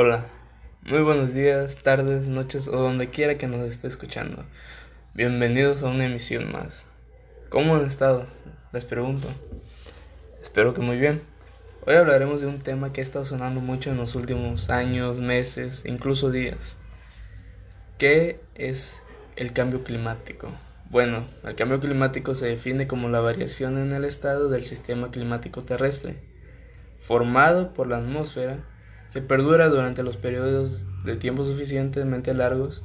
Hola, muy buenos días, tardes, noches o donde quiera que nos esté escuchando. Bienvenidos a una emisión más. ¿Cómo han estado? Les pregunto. Espero que muy bien. Hoy hablaremos de un tema que ha estado sonando mucho en los últimos años, meses, incluso días. ¿Qué es el cambio climático? Bueno, el cambio climático se define como la variación en el estado del sistema climático terrestre, formado por la atmósfera que perdura durante los periodos de tiempo suficientemente largos,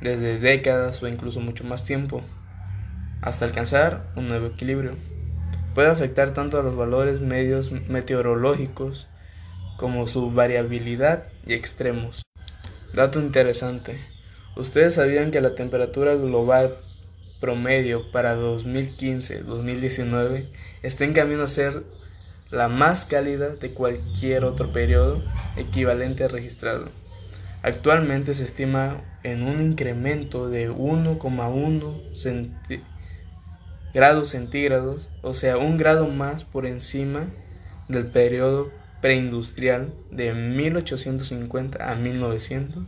desde décadas o incluso mucho más tiempo, hasta alcanzar un nuevo equilibrio. Puede afectar tanto a los valores medios meteorológicos como su variabilidad y extremos. Dato interesante. ¿Ustedes sabían que la temperatura global promedio para 2015-2019 está en camino a ser la más cálida de cualquier otro periodo equivalente registrado. Actualmente se estima en un incremento de 1,1 grados centígrados, o sea, un grado más por encima del periodo preindustrial de 1850 a 1900.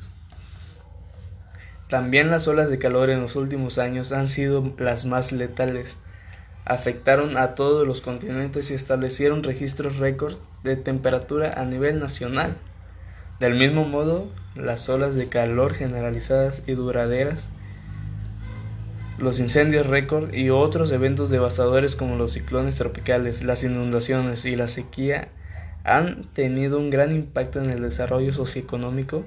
También las olas de calor en los últimos años han sido las más letales, afectaron a todos los continentes y establecieron registros récord de temperatura a nivel nacional. Del mismo modo, las olas de calor generalizadas y duraderas, los incendios récord y otros eventos devastadores como los ciclones tropicales, las inundaciones y la sequía han tenido un gran impacto en el desarrollo socioeconómico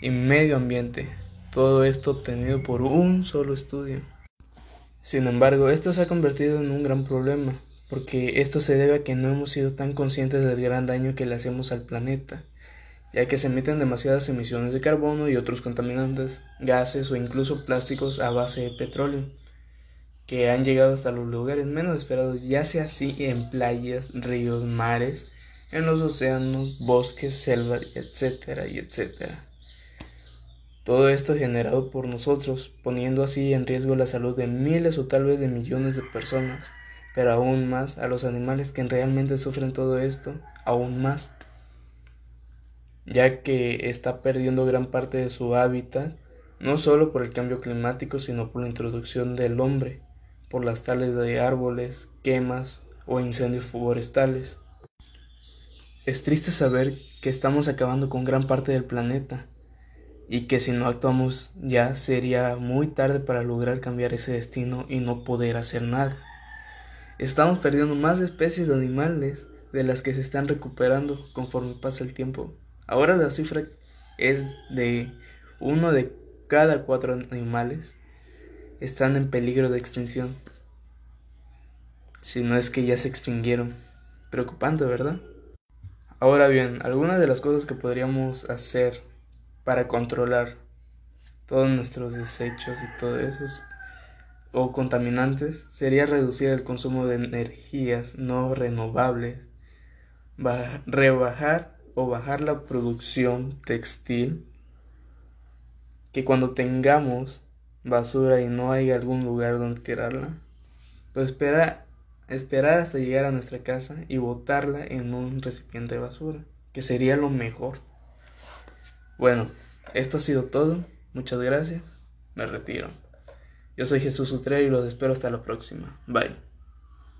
y medio ambiente. Todo esto obtenido por un solo estudio. Sin embargo, esto se ha convertido en un gran problema, porque esto se debe a que no hemos sido tan conscientes del gran daño que le hacemos al planeta, ya que se emiten demasiadas emisiones de carbono y otros contaminantes, gases o incluso plásticos a base de petróleo, que han llegado hasta los lugares menos esperados, ya sea así en playas, ríos, mares, en los océanos, bosques, selvas, etcétera, y etcétera. Todo esto generado por nosotros, poniendo así en riesgo la salud de miles o tal vez de millones de personas, pero aún más a los animales que realmente sufren todo esto, aún más, ya que está perdiendo gran parte de su hábitat, no solo por el cambio climático, sino por la introducción del hombre, por las tales de árboles, quemas o incendios forestales. Es triste saber que estamos acabando con gran parte del planeta, y que si no actuamos ya sería muy tarde para lograr cambiar ese destino y no poder hacer nada. Estamos perdiendo más especies de animales de las que se están recuperando conforme pasa el tiempo. Ahora la cifra es de uno de cada cuatro animales están en peligro de extinción. Si no es que ya se extinguieron. Preocupante, ¿verdad? Ahora bien, algunas de las cosas que podríamos hacer para controlar todos nuestros desechos y todo eso o contaminantes sería reducir el consumo de energías no renovables, rebajar o bajar la producción textil, que cuando tengamos basura y no hay algún lugar donde tirarla, pues espera, esperar hasta llegar a nuestra casa y botarla en un recipiente de basura, que sería lo mejor. Bueno, esto ha sido todo. Muchas gracias. Me retiro. Yo soy Jesús Utrera y los espero hasta la próxima. Bye.